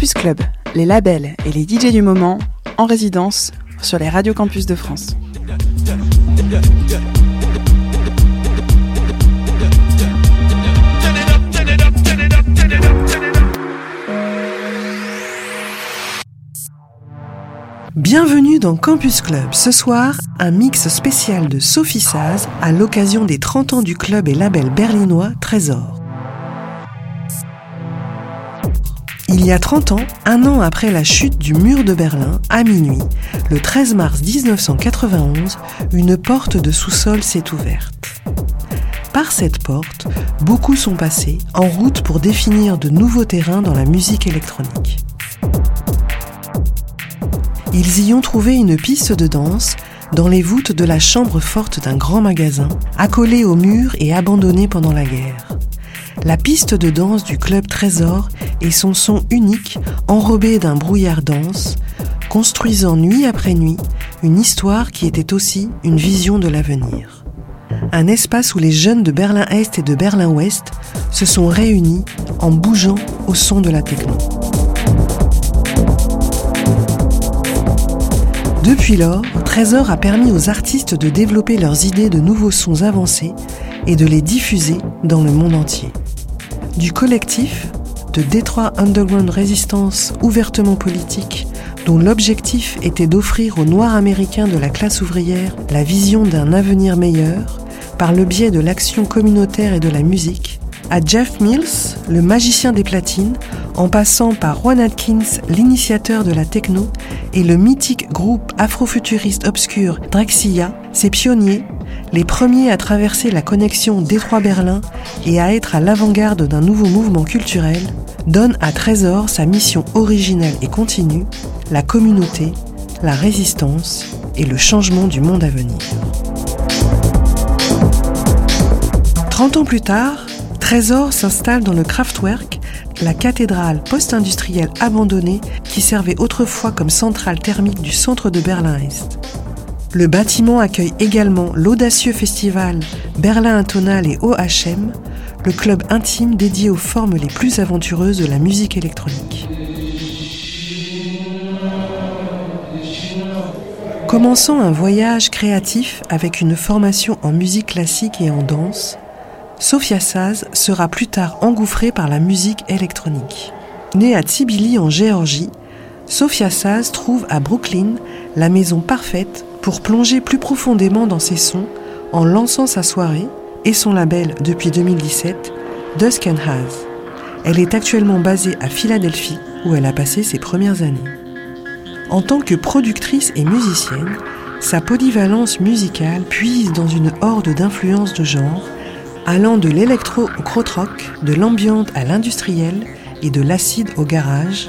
Campus Club, les labels et les DJ du moment en résidence sur les radios campus de France. Bienvenue dans Campus Club. Ce soir, un mix spécial de Sophie Saz à l'occasion des 30 ans du club et label berlinois Trésor. Il y a 30 ans, un an après la chute du mur de Berlin, à minuit, le 13 mars 1991, une porte de sous-sol s'est ouverte. Par cette porte, beaucoup sont passés en route pour définir de nouveaux terrains dans la musique électronique. Ils y ont trouvé une piste de danse dans les voûtes de la chambre forte d'un grand magasin, accolée au mur et abandonnée pendant la guerre. La piste de danse du club Trésor et son son unique, enrobé d'un brouillard dense, construisant nuit après nuit une histoire qui était aussi une vision de l'avenir. Un espace où les jeunes de Berlin-Est et de Berlin-Ouest se sont réunis en bougeant au son de la techno. Depuis lors, Trésor a permis aux artistes de développer leurs idées de nouveaux sons avancés et de les diffuser dans le monde entier. Du collectif, de Détroit Underground Resistance ouvertement politique, dont l'objectif était d'offrir aux Noirs américains de la classe ouvrière la vision d'un avenir meilleur par le biais de l'action communautaire et de la musique, à Jeff Mills, le magicien des platines, en passant par Juan Atkins, l'initiateur de la techno, et le mythique groupe afrofuturiste obscur Drexia, ses pionniers, les premiers à traverser la connexion Détroit-Berlin et à être à l'avant-garde d'un nouveau mouvement culturel, donnent à Trésor sa mission originelle et continue, la communauté, la résistance et le changement du monde à venir. 30 ans plus tard, Trésor s'installe dans le Kraftwerk, la cathédrale post-industrielle abandonnée qui servait autrefois comme centrale thermique du centre de Berlin-Est. Le bâtiment accueille également l'audacieux festival Berlin Intonal et OHM, le club intime dédié aux formes les plus aventureuses de la musique électronique. Commençant un voyage créatif avec une formation en musique classique et en danse, Sophia Saz sera plus tard engouffrée par la musique électronique. Née à Tbilisi en Géorgie, Sophia Saz trouve à Brooklyn la maison parfaite pour plonger plus profondément dans ses sons en lançant sa soirée et son label depuis 2017, Dusk and Has. Elle est actuellement basée à Philadelphie où elle a passé ses premières années. En tant que productrice et musicienne, sa polyvalence musicale puise dans une horde d'influences de genre allant de l'électro au krautrock, de l'ambiante à l'industriel et de l'acide au garage,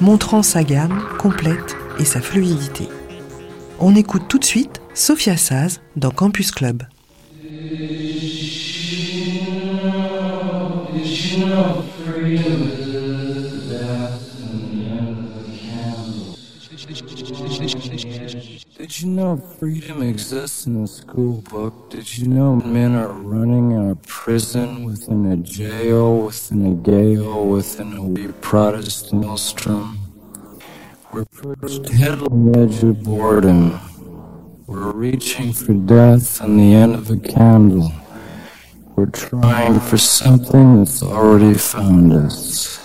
montrant sa gamme complète et sa fluidité. On écoute tout de suite Sophia Saz dans Campus Club. Did you know freedom exists in a school book? Did you know men are running a prison within a jail, within a gale, within a wee Protestant maelstrom? Edge of boredom. We're reaching for death on the end of a candle. We're trying for something that's already found us.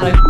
Bye.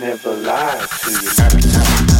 Never lie to you.